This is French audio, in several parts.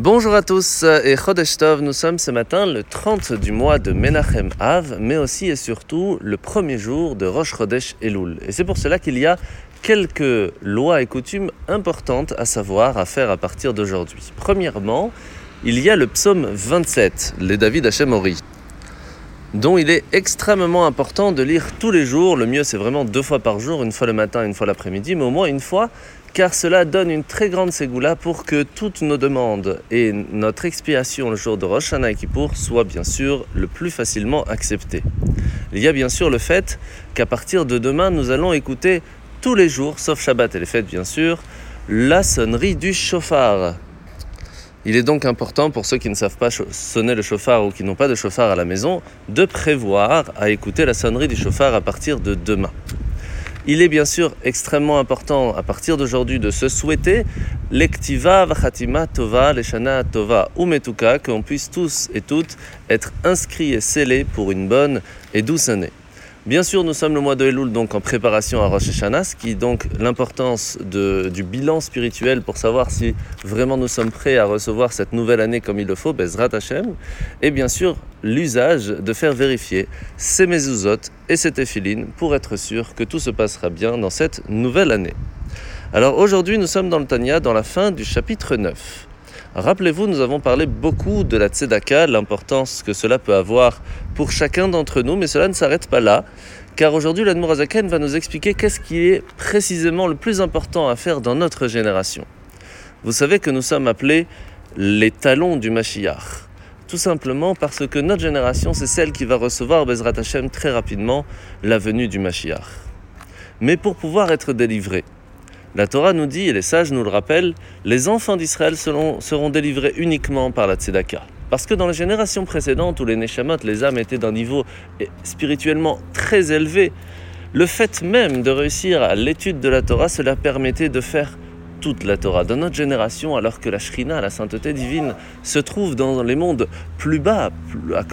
Bonjour à tous et Chodesh Tov, nous sommes ce matin le 30 du mois de Menachem Av, mais aussi et surtout le premier jour de Rosh Chodesh Elul. Et c'est pour cela qu'il y a quelques lois et coutumes importantes à savoir, à faire à partir d'aujourd'hui. Premièrement, il y a le psaume 27, les David Hashem Ori, dont il est extrêmement important de lire tous les jours. Le mieux, c'est vraiment deux fois par jour, une fois le matin, une fois l'après-midi, mais au moins une fois car cela donne une très grande ségoula pour que toutes nos demandes et notre expiation le jour de Rosh Hashanah et Kippour soient bien sûr le plus facilement acceptées. Il y a bien sûr le fait qu'à partir de demain, nous allons écouter tous les jours, sauf Shabbat et les fêtes bien sûr, la sonnerie du chauffard. Il est donc important pour ceux qui ne savent pas sonner le chauffard ou qui n'ont pas de chauffard à la maison de prévoir à écouter la sonnerie du chauffard à partir de demain. Il est bien sûr extrêmement important à partir d'aujourd'hui de se souhaiter l'ektiva vachatima tova leshana tova umetuka, qu'on puisse tous et toutes être inscrits et scellés pour une bonne et douce année. Bien sûr, nous sommes le mois de Elul, donc en préparation à Rosh Hashanah, ce qui donc l'importance du bilan spirituel pour savoir si vraiment nous sommes prêts à recevoir cette nouvelle année comme il le faut, Bezrat Hashem, et bien sûr l'usage de faire vérifier ces mezuzot et ces téphilines pour être sûr que tout se passera bien dans cette nouvelle année. Alors aujourd'hui, nous sommes dans le Tanya, dans la fin du chapitre 9. Rappelez-vous, nous avons parlé beaucoup de la tzedaka, l'importance que cela peut avoir pour chacun d'entre nous, mais cela ne s'arrête pas là, car aujourd'hui l'Admorazaken va nous expliquer qu'est-ce qui est précisément le plus important à faire dans notre génération. Vous savez que nous sommes appelés les talons du Mashiach. Tout simplement parce que notre génération, c'est celle qui va recevoir Bezrat Hashem très rapidement la venue du Mashiach. Mais pour pouvoir être délivré, la Torah nous dit, et les sages nous le rappellent, les enfants d'Israël seront, délivrés uniquement par la Tzedaka. Parce que dans les générations précédentes, où les Neshamot, les âmes étaient d'un niveau spirituellement très élevé, le fait même de réussir à l'étude de la Torah, cela permettait de faire toute la Torah. Dans notre génération, alors que la Shrina, la sainteté divine, se trouve dans les mondes plus bas,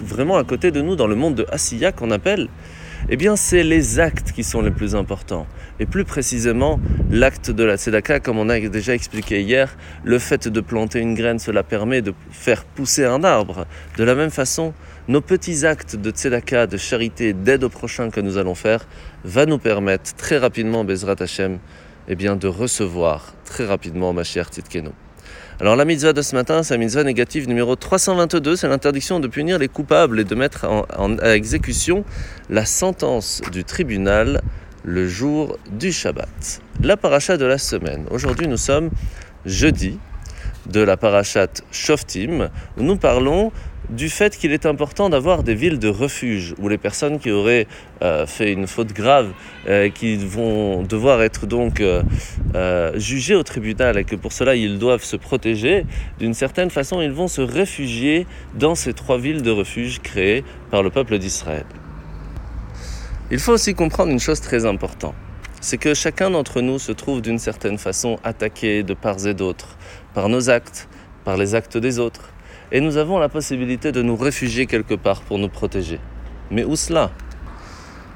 vraiment à côté de nous, dans le monde de Asiya qu'on appelle, eh bien c'est les actes qui sont les plus importants. Et plus précisément, l'acte de la tzedaka, comme on a déjà expliqué hier, le fait de planter une graine, cela permet de faire pousser un arbre. De la même façon, nos petits actes de tzedaka, de charité, d'aide au prochain que nous allons faire, va nous permettre très rapidement, Bezrat Hashem, eh bien, de recevoir très rapidement ma chère Titkeno. Alors la mitzvah de ce matin, c'est la mitzvah négative numéro 322, c'est l'interdiction de punir les coupables et de mettre en, à exécution la sentence du tribunal le jour du Shabbat. La paracha de la semaine. Aujourd'hui nous sommes jeudi de la parachat Shoftim, où nous parlons du fait qu'il est important d'avoir des villes de refuge où les personnes qui auraient euh, fait une faute grave, euh, qui vont devoir être donc euh, jugées au tribunal et que pour cela ils doivent se protéger, d'une certaine façon ils vont se réfugier dans ces trois villes de refuge créées par le peuple d'Israël. Il faut aussi comprendre une chose très importante, c'est que chacun d'entre nous se trouve d'une certaine façon attaqué de part et d'autre par nos actes, par les actes des autres et nous avons la possibilité de nous réfugier quelque part pour nous protéger. Mais où cela?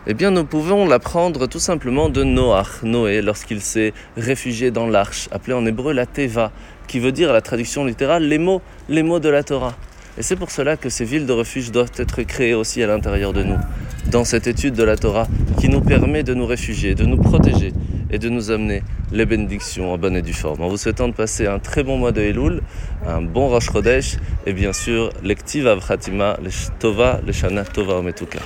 Eh bien, nous pouvons l'apprendre tout simplement de Noach, Noé, lorsqu'il s'est réfugié dans l'arche, appelée en hébreu la Teva, qui veut dire à la traduction littérale les mots, les mots de la Torah. Et c'est pour cela que ces villes de refuge doivent être créées aussi à l'intérieur de nous, dans cette étude de la Torah qui nous permet de nous réfugier, de nous protéger et de nous amener les bénédictions en bonne et due forme. En vous souhaitant de passer un très bon mois de Elul, un bon Rosh Chodesh et bien sûr l'Ektiv Avchatima, le Tova, le Shana Tova Ometuka.